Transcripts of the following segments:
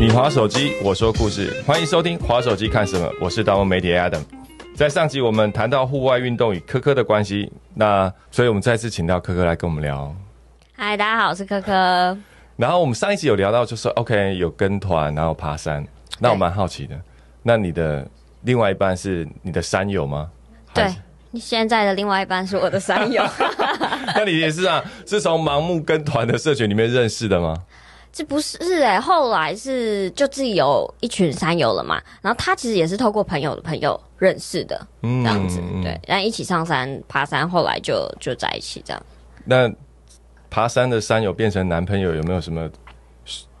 你划手机，我说故事，欢迎收听《划手机看什么》，我是达文媒体 Adam。在上集我们谈到户外运动与科科的关系，那所以我们再次请到科科来跟我们聊。嗨，大家好，我是科科。然后我们上一集有聊到，就是 OK 有跟团，然后爬山。那我蛮好奇的，那你的另外一半是你的山友吗？对，你现在的另外一半是我的山友。那你也是啊？是从盲目跟团的社群里面认识的吗？这不是哎，后来是就自己有一群山友了嘛。然后他其实也是透过朋友的朋友认识的，这样子对。然后一起上山爬山，后来就就在一起这样。那爬山的山友变成男朋友，有没有什么？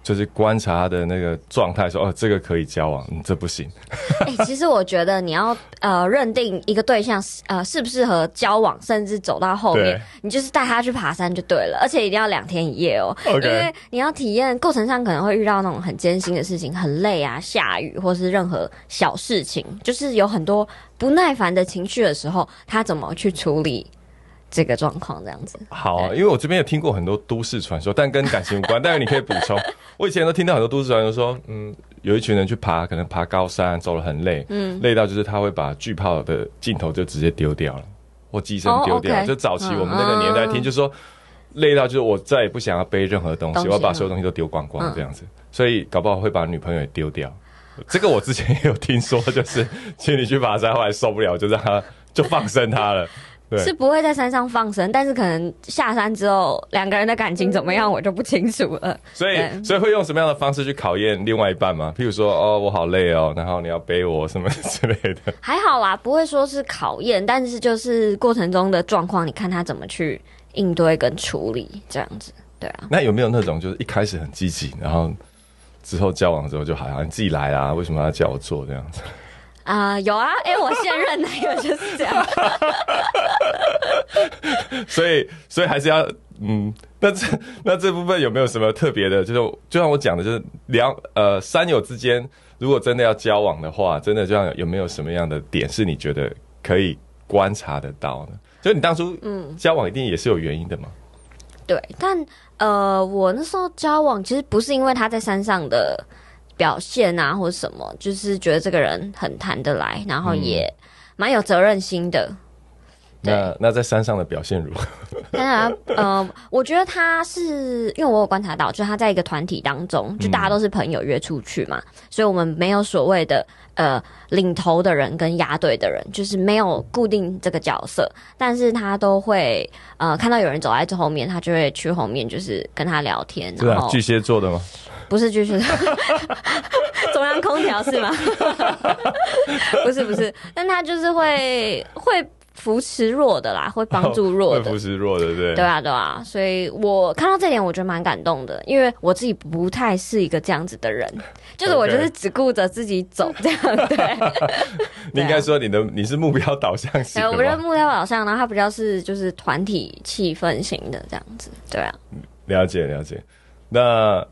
就是观察他的那个状态，说哦，这个可以交往，这不行。哎，其实我觉得你要呃认定一个对象呃适不适合交往，甚至走到后面，你就是带他去爬山就对了，而且一定要两天一夜哦，因为你要体验过程上可能会遇到那种很艰辛的事情，很累啊，下雨或是任何小事情，就是有很多不耐烦的情绪的时候，他怎么去处理？这个状况这样子好，因为我这边有听过很多都市传说，但跟感情无关。但是你可以补充，我以前都听到很多都市传说，说嗯，有一群人去爬，可能爬高山走了很累，嗯，累到就是他会把巨炮的镜头就直接丢掉了，或机身丢掉。就早期我们那个年代听，就说累到就是我再也不想要背任何东西，我要把所有东西都丢光光这样子，所以搞不好会把女朋友也丢掉。这个我之前也有听说，就是请你去爬山，后来受不了，就让他就放生他了。是不会在山上放生，但是可能下山之后两个人的感情怎么样，我就不清楚了。所以，所以会用什么样的方式去考验另外一半吗？譬如说，哦，我好累哦，然后你要背我什么之类的。还好啦，不会说是考验，但是就是过程中的状况，你看他怎么去应对跟处理这样子。对啊。那有没有那种就是一开始很积极，然后之后交往之后就好像你自己来啊？为什么要叫我做这样子？啊，有啊，哎，我现任男友就是这样，所以，所以还是要，嗯，那这那这部分有没有什么特别的？就是就像我讲的，就是两呃三友之间，如果真的要交往的话，真的就像有没有什么样的点是你觉得可以观察得到呢？就你当初嗯交往一定也是有原因的嘛？对，但呃，我那时候交往其实不是因为他在山上的。表现啊，或者什么，就是觉得这个人很谈得来，然后也蛮有责任心的。那那在山上的表现如何？当然，呃，我觉得他是因为我有观察到，就他在一个团体当中，就大家都是朋友约出去嘛，所以我们没有所谓的呃领头的人跟压队的人，就是没有固定这个角色，但是他都会呃看到有人走在最后面，他就会去后面，就是跟他聊天。对啊，巨蟹座的吗？不是巨蟹座，中央空调是吗？不是不是，但他就是会会扶持弱的啦，会帮助弱的，扶持弱的，对对啊对啊，所以我看到这点，我觉得蛮感动的，因为我自己不太是一个这样子的人，就是我就是只顾着自己走这样，对。你应该说你的你是目标导向型，我觉得目标导向，然后他比较是就是团体气氛型的这样子，对啊。了解了解，那。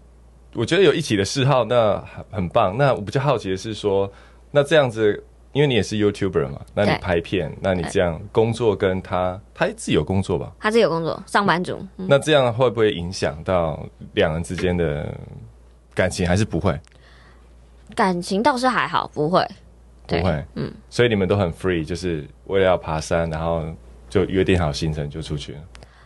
我觉得有一起的嗜好，那很很棒。那我比较好奇的是说，那这样子，因为你也是 YouTuber 嘛，那你拍片，那你这样工作跟他，他自己有工作吧？他自己有工作，上班族。那这样会不会影响到两人之间的感情？还是不会？感情倒是还好，不会，不会。嗯，所以你们都很 free，就是为了要爬山，然后就约定好行程就出去了。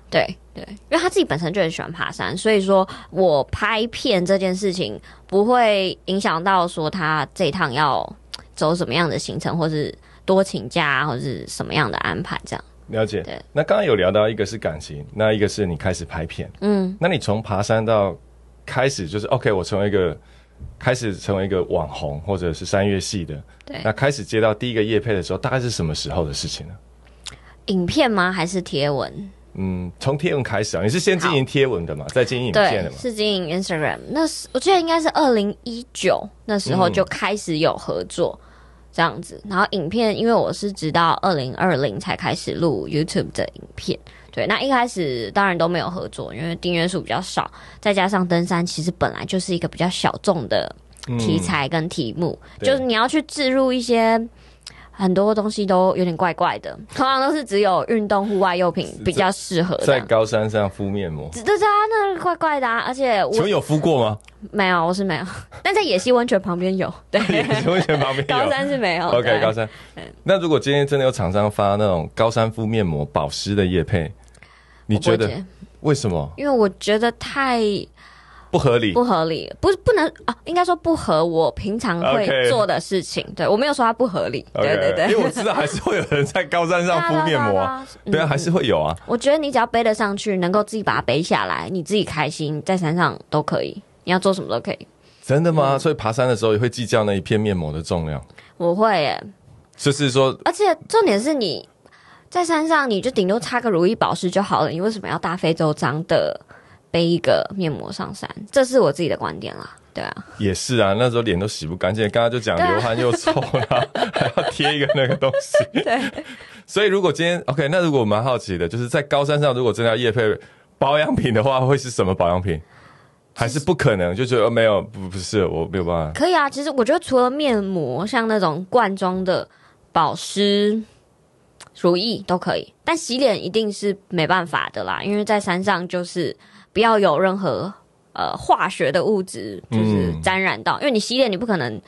对对，因为他自己本身就很喜欢爬山，所以说我拍片这件事情不会影响到说他这一趟要走什么样的行程，或是多请假，或者是什么样的安排，这样了解。对，那刚刚有聊到一个是感情，那一个是你开始拍片，嗯，那你从爬山到开始就是 OK，我成为一个开始成为一个网红，或者是三月系的，对，那开始接到第一个夜配的时候，大概是什么时候的事情呢？影片吗？还是贴文？嗯，从贴文开始啊，你是先经营贴文的嘛，再经营影片的嘛？是经营 Instagram。那是我记得应该是二零一九那时候就开始有合作这样子，然后影片因为我是直到二零二零才开始录 YouTube 的影片。对，那一开始当然都没有合作，因为订阅数比较少，再加上登山其实本来就是一个比较小众的题材跟题目，就是你要去置入一些。很多东西都有点怪怪的，通常都是只有运动户外用品比较适合。在高山上敷面膜，对对啊，那怪怪的啊！而且请问有敷过吗？没有，我是没有，但在野溪温泉旁边有，对，野溪温泉旁边。高山是没有。OK，高山。那如果今天真的有厂商发那种高山敷面膜保湿的叶配，你觉得为什么因为我觉得太不合理？不合理，不不能啊，应该说不合我平常会做的事情。对我没有说它不合理。对对对，因为我知道还是会有人在高山上 敷面膜。啊，对对啊，还是会有啊。我觉得你只要背得上去，能够自己把它背下来，你自己开心，在山上都可以，你要做什么都可以。真的嗯。吗？所以爬山的时候也会计较那一片面膜的重量，我会耶，就是说而且重点是你在山上，你就顶多擦个如意保湿就好了，你为什么要大费周章的背一个面膜上山？这是我自己的观点啦。对啊，也是啊，那时候脸都洗不干净，刚刚就讲流汗又臭啦，还要贴一个那个东西。对，所以如果今天 OK，那如果我蛮好奇的，就是在高山上，如果真的要夜配保养品的话，会是什么保养品？还是不可能？就觉得、呃没有，不不是，我没有办法。可以啊。其实我觉得除了面膜，像那种罐装的保湿、乳液都可以，但洗脸一定是没办法的啦，因为在山上就是不要有任何呃化学的物质就是嗯沾染到，因为你洗脸你不可能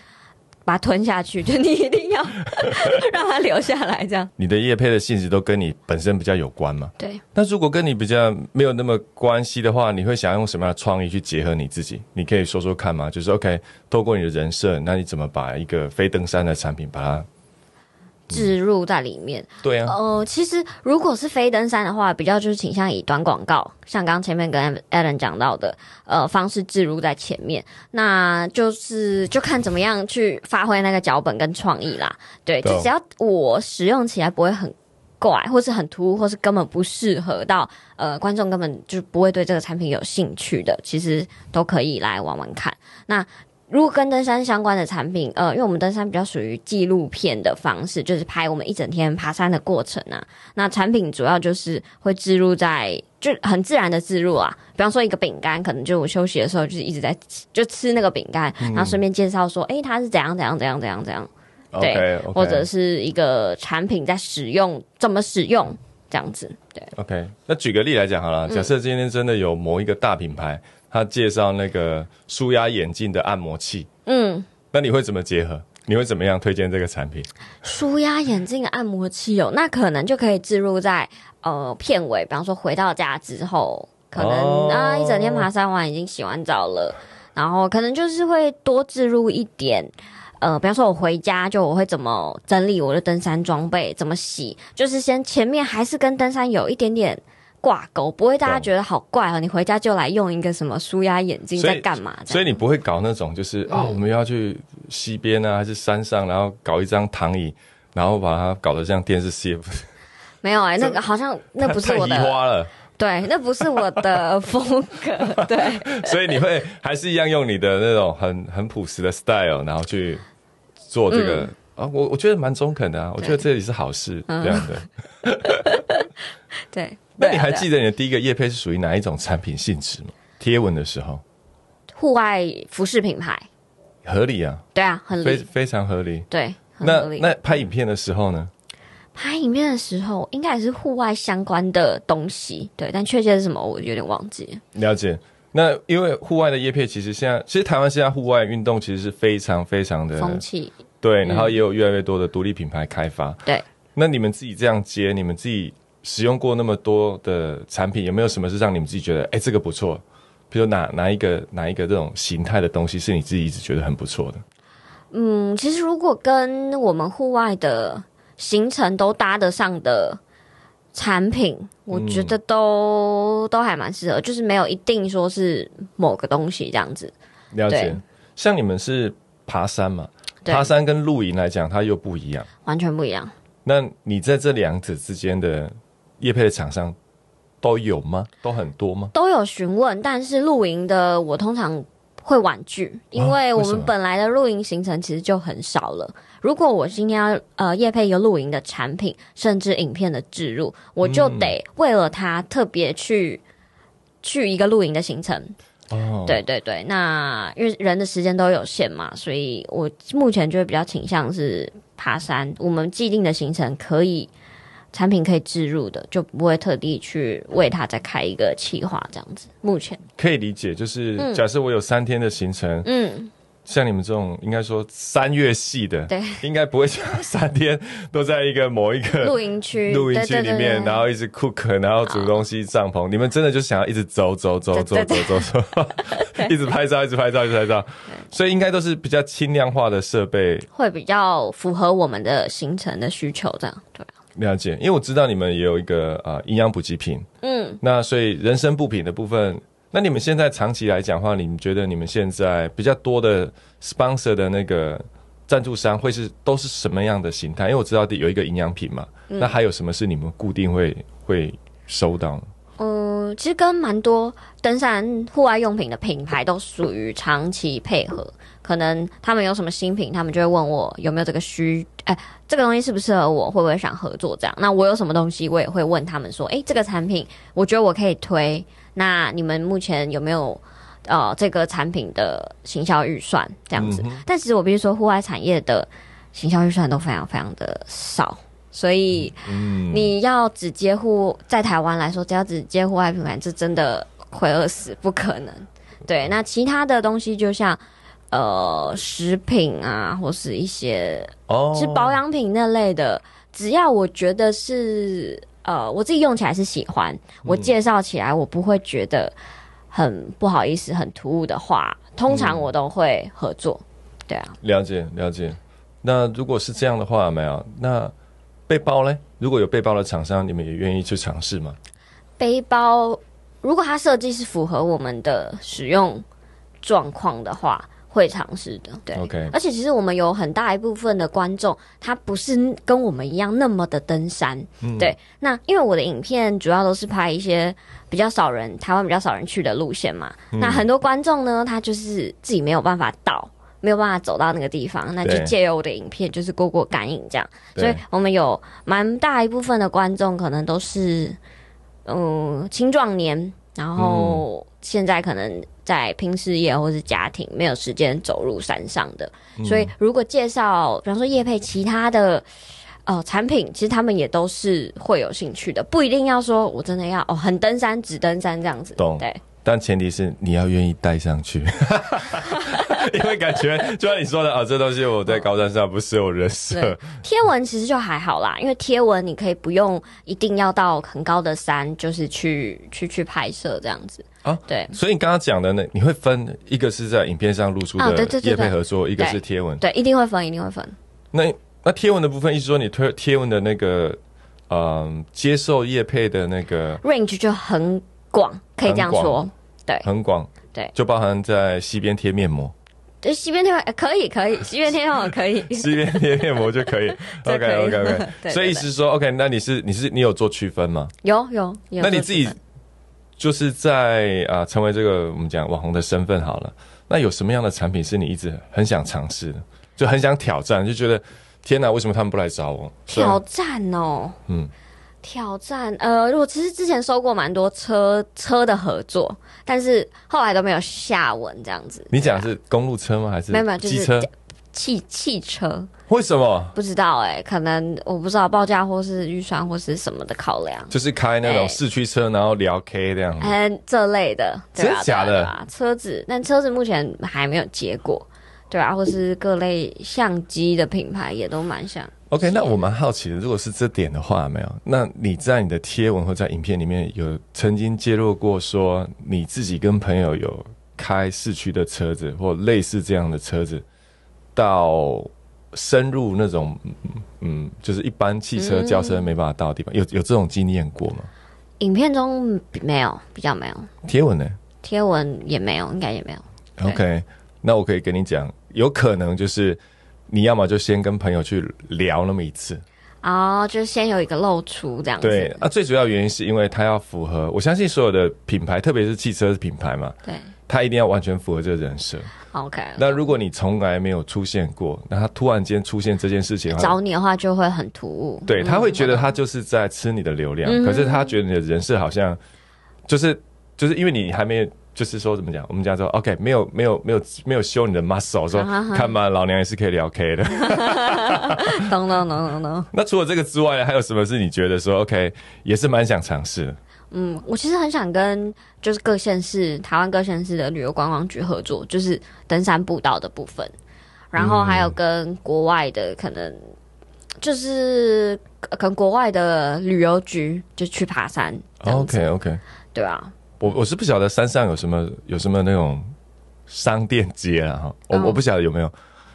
把它吞下去，就你一定要 让它留下来，这样你的液配的性质都跟你本身比较有关嘛？对。那如果跟你比较没有那么关系的话，你会想用什么样的创意去结合你自己？你可以说说看吗？就是 OK，透过你的人设，那你怎么把一个非登山的产品把它？置入在里面，对啊，呃，其实如果是非登山的话，比较就是倾向以短广告，像刚刚前面跟 Alan 讲到的，呃，方式置入在前面，那就是就看怎么样去发挥那个脚本跟创意啦。对，就只要我使用起来不会很怪，或是很突兀，或是根本不适合到呃观众根本就不会对这个产品有兴趣的，其实都可以来玩玩看。那如果跟登山相关的产品，呃，因为我们登山比较属于纪录片的方式，就是拍我们一整天爬山的过程啊。那产品主要就是会置入在，就很自然的置入啊。比方说一个饼干，可能就我休息的时候就是一直在吃，就吃那个饼干，然后顺便介绍说，诶，它是怎样怎样怎样怎样怎样，对或者是一个产品在使用怎么使用这样子，对。OK，那举个例来讲好了，假设今天真的有某一个大品牌，他介绍那个舒压眼镜的按摩器，嗯，那你会怎么结合？你会怎么样推荐这个产品？舒压眼镜的按摩器哦，那可能就可以置入在呃片尾，比方说回到家之后，可能、哦啊一整天爬山完已经洗完澡了，然后可能就是会多置入一点。呃，比方说，我回家就我会怎么整理我的登山装备，怎么洗，就是先前面还是跟登山有一点点挂钩，不会大家觉得好怪哦。你回家就来用一个什么舒压眼镜在干嘛？所以你不会搞那种就是啊、我们要去溪边啊，还是山上，然后搞一张躺椅，然后把它搞得像电视 CF，没有哎、那个好像那不是我的，花了。对，那不是我的风格，对。所以你会还是一样用你的那种很很朴实的 style，然后去做这个、啊，我我觉得蛮中肯的啊，我觉得这里是好事，这样的。对，那你还记得你的第一个业配是属于哪一种产品性质吗？贴文的时候户外服饰品牌？合理啊，对啊，很理，非非常合理。对，很那合理。那拍影片的时候呢？拍影片的时候，应该也是户外相关的东西，对，但确切是什么，我有点忘记了。了解。那因为户外的叶配，其实现在其实台湾现在户外运动其实是非常非常的风气，对，然后也有越来越多的独立品牌开发。对，那你们自己这样接，你们自己使用过那么多的产品，有没有什么是让你们自己觉得，哎、这个不错？比如哪哪一个哪一个这种形态的东西是你自己一直觉得很不错的？嗯，其实如果跟我们户外的行程都搭得上的产品，我觉得都、都还蛮适合，就是没有一定说是某个东西这样子。了解。像你们是爬山嘛，对爬山跟露营来讲，它又不一样。完全不一样。那你在这两者之间的业配的厂商都有吗？都很多吗？都有询问，但是露营的我通常会婉拒，因为我们本来的露营行程其实就很少了。如果我今天要呃夜配一个露营的产品，甚至影片的置入，我就得为了它特别去去一个露营的行程。哦，对对对，那因为人的时间都有限嘛，所以我目前就会比较倾向是爬山。我们既定的行程可以产品可以置入的，就不会特地去为它再开一个企划这样子。目前，可以理解，就是假设我有三天的行程，嗯，像你们这种应该说三月系的，对，应该不会像三天都在一个某一个露营区、露营区里面，然后一直 cook，然后煮东西、帐篷。你们真的就想要一直走走走走走走走，一直拍照，一直拍照，一直拍照。所以应该都是比较轻量化的设备，会比较符合我们的行程的需求，这样对。了解。因为我知道你们也有一个啊营养补给品，嗯，那所以人参补品的部分，那你们现在长期来讲的话，你们觉得你们现在比较多的 sponsor 的那个赞助商会是都是什么样的形态？因为我知道有一个营养品嘛，嗯那还有什么是你们固定会会收到呢？嗯，其实跟蛮多登山户外用品的品牌都属于长期配合，可能他们有什么新品，他们就会问我有没有这个需，哎、这个东西适不适合我，会不会想合作这样。那我有什么东西，我也会问他们说，哎、这个产品我觉得我可以推，那你们目前有没有？呃，这个产品的行销预算这样子，但其实我必须说，户外产业的行销预算都非常非常的少，所以嗯，你要只接户，在台湾来说，只要只接户外品牌，这真的会饿死，不可能。对，那其他的东西就像呃食品啊，或是一些哦是保养品那类的，只要我觉得是呃我自己用起来是喜欢，我介绍起来我不会觉得很不好意思、很突兀的话，通常我都会合作。对啊，了解了解。那如果是这样的话，有没有那背包呢？如果有背包的厂商，你们也愿意去尝试吗？背包如果它设计是符合我们的使用状况的话，会尝试的。对 OK 而且其实我们有很大一部分的观众，他不是跟我们一样那么的登山。嗯对，那因为我的影片主要都是拍一些比较少人、台湾比较少人去的路线嘛，嗯那很多观众呢，他就是自己没有办法到。没有办法走到那个地方，那就借由我的影片，就是过过感应这样。所以我们有蛮大一部分的观众可能都是嗯青壮年，然后现在可能在拼事业或是家庭，没有时间走入山上的。所以如果介绍，比方说叶配其他的。呃，产品其实他们也都是会有兴趣的，不一定要说我真的要哦很登山只登山这样子。懂对，但前提是你要愿意带上去，因为感觉就像你说的啊，这东西我在高山上不适合我人设，贴文其实就还好啦，因为贴文你可以不用一定要到很高的山，就是去去去拍摄这样子。啊？对。所以你刚刚讲的呢，你会分一个是在影片上露出的啊对对对业配对合作，一个是贴文。对，一定会分，一定会分。那那贴文的部分，意思说你推贴文的那个嗯接受叶配的那个 range 就很广，可以这样很说。对很广，对就包含在西边贴面膜，对，西边贴呃可以可以，西边贴膜可以。西边贴面膜就可以。这 OK OK OK，所以意思 是说 OK，那你是你是你有做区分吗？有有有。那你自己就是在啊、成为这个我们讲网红的身份好了，那有什么样的产品是你一直很想尝试的，就很想挑战，就觉得天哪，为什么他们不来找我？挑战哦，嗯，挑战呃，我其实之前收过蛮多车车的合作，但是后来都没有下文这样子。你讲的是公路车吗？还是没有没有就是机车？汽汽车为什么？不知道哎、可能我不知道报价或是预算或是什么的考量。就是开那种哎市区车，然后聊 K 这样子。嗯，这类的，假的啊车子，但车子目前还没有结果，对啊，或是各类相机的品牌也都蛮像。OK，那我蛮好奇的，如果是这点的话，没有？那你在你的贴文或在影片里面有曾经揭露过说你自己跟朋友有开市区的车子或类似这样的车子，到深入那种嗯嗯，就是一般汽车、轿车没办法到的地方，有有这种经验过吗？影片中没有，比较没有，贴文呢贴文也没有，应该也没有。？OK，那我可以跟你讲，有可能就是你要么就先跟朋友去聊那么一次，哦，就先有一个露出这样子。对，啊，最主要原因是因为它要符合，我相信所有的品牌，特别是汽车品牌嘛，对它一定要完全符合这个人设。，OK。那如果你从来没有出现过，那他突然间出现这件事情，找你的话就会很突兀。对嗯他会觉得他就是在吃你的流量，嗯可是他觉得你的人设好像就是就是因为你还没就是说怎么讲？我们讲说 OK，没有没有没有没有修你的 muscle，说看嘛，老娘也是可以聊 K 的。懂懂懂懂懂。那除了这个之外，还有什么是你觉得说 OK 也是蛮想尝试的？嗯，我其实很想跟就是各县市台湾各县市的旅游观光局合作，就是登山步道的部分，然后还有跟国外的可能就是跟国外的旅游局就去爬山。OK OK，对啊。我我是不晓得山上有什么有什么那种商店街啊哈，我我不晓得有没有，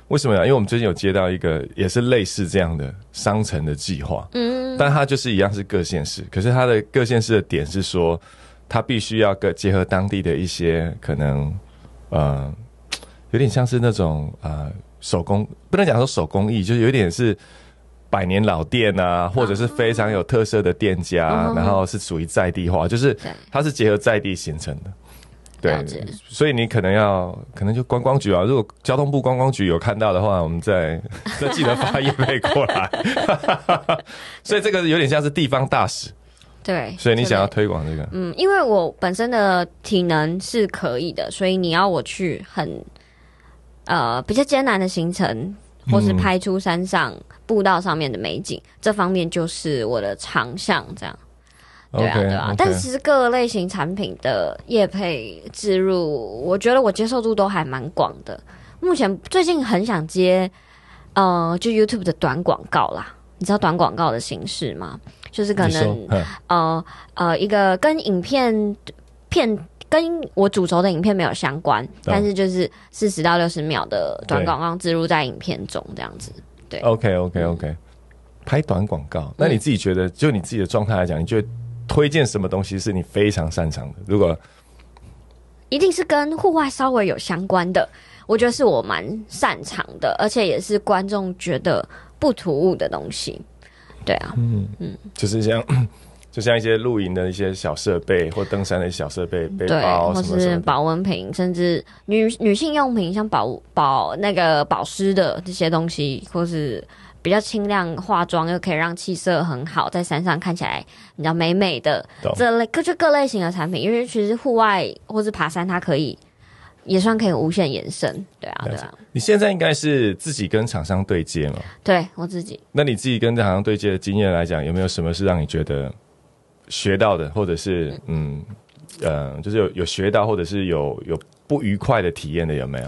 为什么呀？因为我们最近有接到一个也是类似这样的商城的计划，嗯，但它就是一样是各县市，可是它的各县市的点是说，它必须要个结合当地的一些可能，呃，有点像是那种呃手工，不能讲说手工艺，就是有点是。百年老店啊，或者是非常有特色的店家，然后是属于在地化，就是它是结合在地形成的。对，所以你可能要，可能就观光局啊，如果交通部观光局有看到的话，我们再再 记得发业配过来。所以这个有点像是地方大使。对，所以你想要推广这个？嗯，因为我本身的体能是可以的，所以你要我去很呃比较艰难的行程。或是拍出山上步道上面的美景，这方面就是我的长项。这样，对啊，对啊。但其实各个类型产品的业配植入，我觉得我接受度都还蛮广的。目前最近很想接，呃，就 YouTube 的短广告啦。你知道短广告的形式吗？就是可能，呃呃，一个跟影片片。跟我主轴的影片没有相关，但是就是四十到六十秒的短广告植入在影片中，这样子。对，OK OK OK，拍短广告，那你自己觉得，就你自己的状态来讲，你觉得推荐什么东西是你非常擅长的？如果一定是跟户外稍微有相关的，我觉得是我蛮擅长的，而且也是观众觉得不突兀的东西。对啊，嗯嗯，就是这样。就像一些露营的一些小设备，或登山的小设备，背包，或是保温瓶，甚至女女性用品，像保保那个保湿的这些东西，或是比较轻量化妆又可以让气色很好，在山上看起来你知道美美的这类各就各类型的产品，因为其实户外或是爬山，它可以也算可以无限延伸，对啊，对啊。你现在应该是自己跟厂商对接嘛？对我自己。那你自己跟厂商对接的经验来讲，有没有什么是让你觉得？学到的，或者是嗯呃，就是有有学到，或者是有有不愉快的体验的，有没有？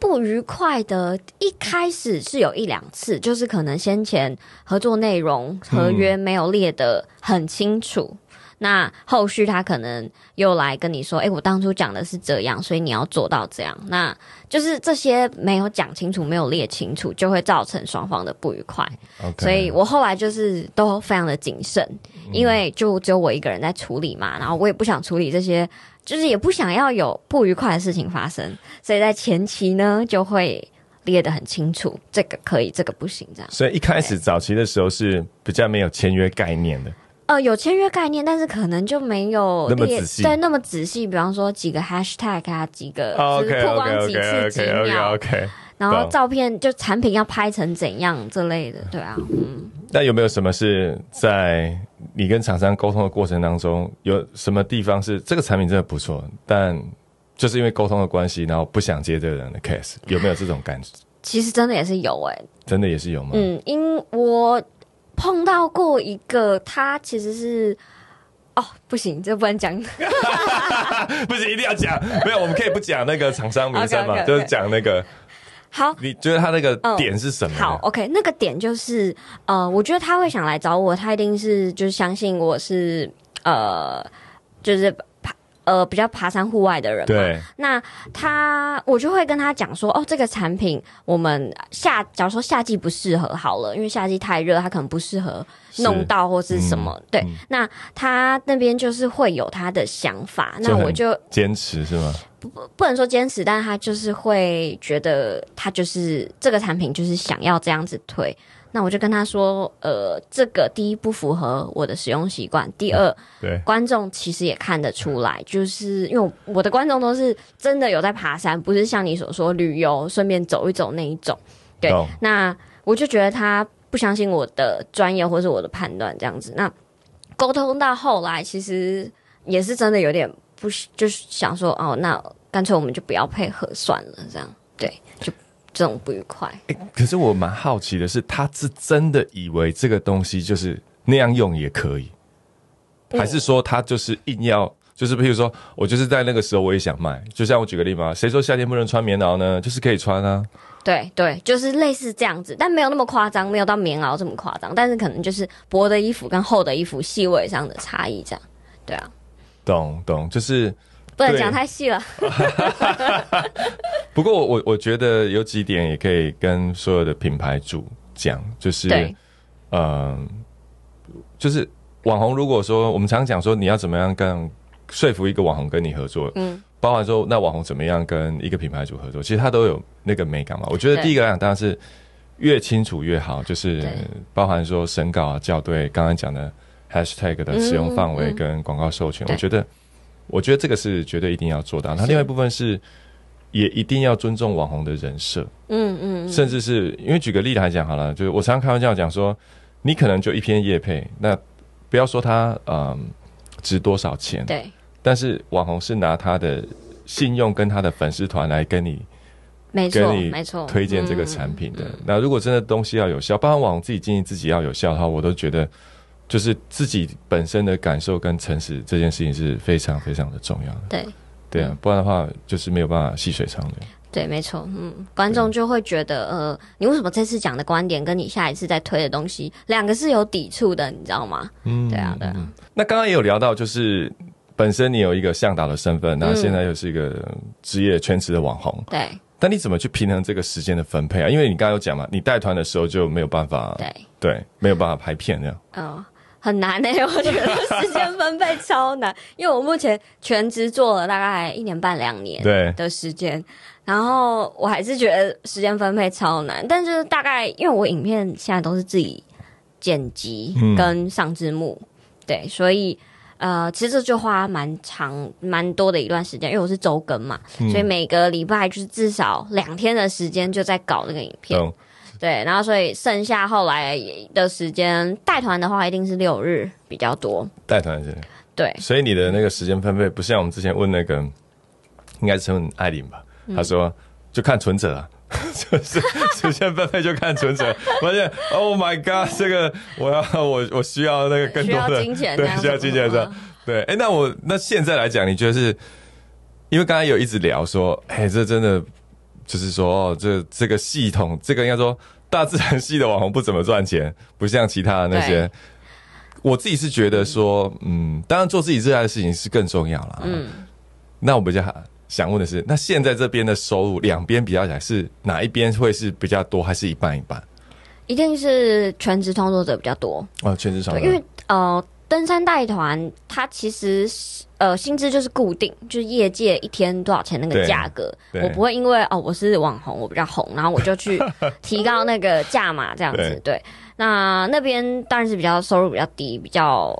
不愉快的，一开始是有一两次，就是可能先前合作内容合约没有列得很清楚。那后续他可能又来跟你说：“哎，我当初讲的是这样，所以你要做到这样。”那就是这些没有讲清楚、没有列清楚，就会造成双方的不愉快。所以我后来就是都非常的谨慎，因为就只有我一个人在处理嘛，然后我也不想处理这些，就是也不想要有不愉快的事情发生，所以在前期呢就会列得很清楚，这个可以，这个不行，这样。所以一开始早期的时候是比较没有签约概念的。呃，有签约概念，但是可能就没有那么仔细，对那么仔细。比方说几个 hashtag 啊，几个就是曝光几次几秒，然后照片就产品要拍成怎样这类的，对啊，嗯。那有没有什么是在你跟厂商沟通的过程当中，有什么地方是这个产品真的不错，但就是因为沟通的关系，然后不想接这个人的 case，有没有这种感觉？其实真的也是有哎，真的也是有吗？嗯，因我。碰到过一个，他其实是哦，不行，这不能讲，不行，一定要讲。没有，我们可以不讲那个厂商名称嘛，就是讲那个。好，你觉得他那个点是什么？好，OK，那个点就是呃，我觉得他会想来找我，他一定是就是相信我是呃，就是。呃，比较爬山户外的人嘛，那他我就会跟他讲说，哦，这个产品我们夏，假如说夏季不适合好了，因为夏季太热，他可能不适合弄到或是什么。对，那他那边就是会有他的想法，那我就坚持是吗？不不，不能说坚持，但是他就是会觉得他就是这个产品就是想要这样子推。那我就跟他说，呃，这个第一不符合我的使用习惯，第二，对观众其实也看得出来，就是因为我的观众都是真的有在爬山，不是像你所说旅游顺便走一走那一种。对，那我就觉得他不相信我的专业或是我的判断这样子。那沟通到后来，其实也是真的有点不就是想说哦，那干脆我们就不要配合算了，这样对，就这种不愉快。可是我蛮好奇的是，他是真的以为这个东西就是那样用也可以，还是说他就是硬要？就是譬如说，我就是在那个时候我也想卖，就像我举个例嘛，谁说夏天不能穿棉袄呢？就是可以穿啊。对对，就是类似这样子，但没有那么夸张，没有到棉袄这么夸张，但是可能就是薄的衣服跟厚的衣服细微上的差异，这样。对啊，懂懂，就是不能讲太细了。不过我我我觉得有几点也可以跟所有的品牌主讲，就是嗯，就是网红，如果说我们常讲说你要怎么样跟说服一个网红跟你合作，嗯，包含说那网红怎么样跟一个品牌主合作，其实他都有那个美感嘛。我觉得第一个来讲，当然是越清楚越好，就是包含说审稿啊、校对，刚刚讲的 hashtag 的使用范围跟广告授权，我觉得，我觉得这个是绝对一定要做到。那另外一部分是，也一定要尊重网红的人设，嗯嗯，甚至是因为举个例子来讲好了，就是我常常开玩笑讲说，你可能就一篇叶配，那不要说他嗯值多少钱，对。但是网红是拿他的信用跟他的粉丝团来跟你，没错，没错，推荐这个产品的。那如果真的东西要有效，包括网红自己经营自己要有效的话，我都觉得就是自己本身的感受跟诚实这件事情是非常非常的重要的。对，对啊，不然的话就是没有办法细水长流。对，没错，嗯，观众就会觉得，呃，你为什么这次讲的观点跟你下一次再推的东西两个是有抵触的，你知道吗？嗯，对啊，对啊。那刚刚也有聊到，就是。本身你有一个向导的身份，然后现在又是一个职业全职的网红，对。但你怎么去平衡这个时间的分配啊？因为你刚刚有讲嘛，你带团的时候就没有办法，对对，没有办法拍片这样。嗯，很难诶，我觉得时间分配超难，因为我目前全职做了大概一年半两年对的时间，然后我还是觉得时间分配超难。但是大概因为我影片现在都是自己剪辑跟上字幕，对，所以。呃，其实这就花蛮长、蛮多的一段时间，因为我是周更嘛，所以每个礼拜就是至少两天的时间就在搞这个影片。对，然后所以剩下后来的时间带团的话，一定是六日比较多。带团是？对。所以你的那个时间分配不像我们之前问那个，应该是问艾琳吧？他说就看存折啊，就是时间分配就看存折。发现 Oh my God，这个我要我我需要那个更多的金钱，对，需要金钱的。对，哎，那我那现在来讲，你觉得是？因为刚才有一直聊说，哎，这真的就是说，哦，这这个系统，这个应该说大自然系的网红不怎么赚钱，不像其他的那些。我自己是觉得说，嗯，当然做自己热爱的事情是更重要了。嗯，那我比较想问的是，那现在这边的收入两边比较起来，是哪一边会是比较多，还是一半一半？一定是全职创作者比较多啊，全职创作，因为呃，登山带团它其实呃薪资就是固定，就是业界一天多少钱那个价格，我不会因为哦我是网红，我比较红，然后我就去提高那个价码这样子。对，那那边当然是比较收入比较低，比较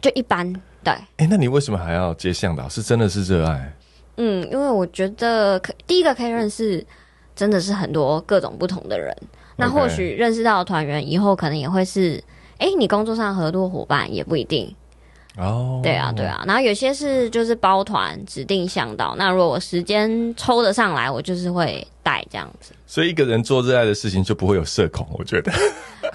就一般。对，哎，那你为什么还要接向导？是真的是热爱？嗯，因为我觉得可第一个可以认识，真的是很多各种不同的人。那或许认识到团员以后，可能也会是，哎，你工作上合作伙伴也不一定。哦，对啊，对啊。然后有些是就是包团指定向导，那如果我时间抽得上来，我就是会带这样子。所以一个人做热爱的事情就不会有社恐，我觉得。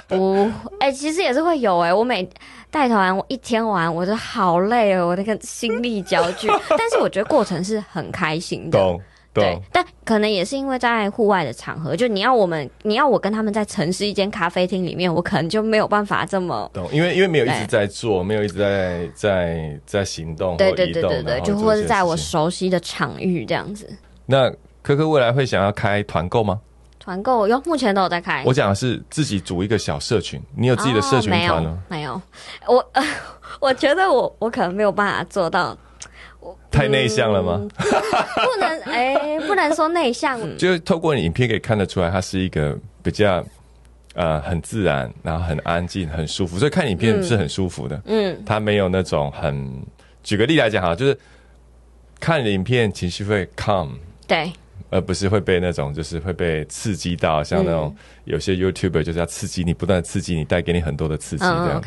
不，哎，其实也是会有哎。我每带团，我一天玩，我就好累哦，我那个心力交瘁。但是我觉得过程是很开心的。懂，对。但可能也是因为在户外的场合，就你要我们，你要我跟他们在城市一间咖啡厅里面，我可能就没有办法这么懂，因为因为没有一直在做，没有一直在在在行动，对对对对对，就或是在我熟悉的场域这样子。那科科未来会想要开团购吗？团购哟，目前都有在开。我讲的是自己组一个小社群，你有自己的社群团吗？没有，我 我觉得我我可能没有办法做到。太内向了吗？不能 哎，不能说内向。就是透过你影片可以看得出来，他是一个比较呃很自然，然后很安静、很舒服，所以看影片是很舒服的。嗯，它没有那种很。举个例来讲哈，就是看影片情绪会 calm。对。而不是会被那种，就是会被刺激到，像那种有些 YouTuber 就是要刺激你，不断刺激你，带给你很多的刺激这样。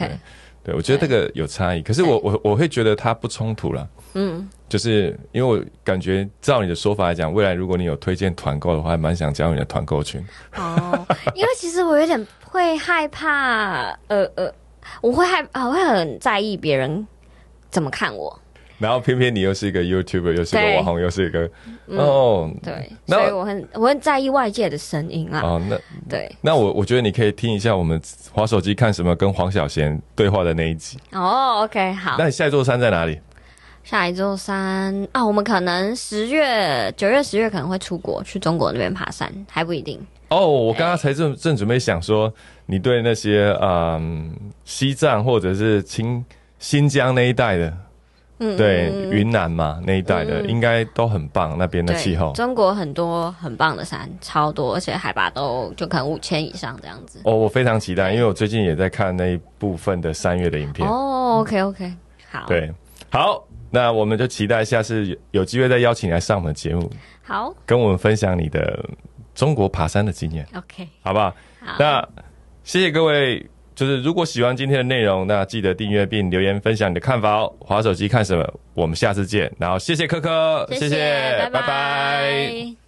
对，我觉得这个有差异，可是我我我会觉得它不冲突了。嗯，就是因为我感觉照你的说法来讲，未来如果你有推荐团购的话，还蛮想加入你的团购群。哦，因为其实我有点会害怕，呃呃，我会害啊，我会很在意别人怎么看我。然后偏偏你又是一个 YouTuber，又是一个网红，又是一个哦，对，所以我很我很在意外界的声音啊。哦，那对，那我我觉得你可以听一下我们滑手机看什么跟黄小贤对话的那一集。哦，OK，好。那你下一座山在哪里？下一座山啊，我们可能十月、九月、十月可能会出国去中国那边爬山，还不一定。哦，我刚刚才正正准备想说，你对那些嗯西藏或者是新新疆那一带的。对，云南嘛那一带的应该都很棒，那边的气候。中国很多很棒的山，超多，而且海拔都就可能五千以上这样子。哦，我非常期待，因为我最近也在看那一部分的三月的影片。哦，OK OK，好。对，好，那我们就期待下次有机会再邀请你来上我们节目。好，跟我们分享你的中国爬山的经验。OK，好不好？好，那谢谢各位。就是如果喜欢今天的内容，那记得订阅并留言分享你的看法哦。滑手机看什么？我们下次见。然后谢谢科科，谢谢，拜拜。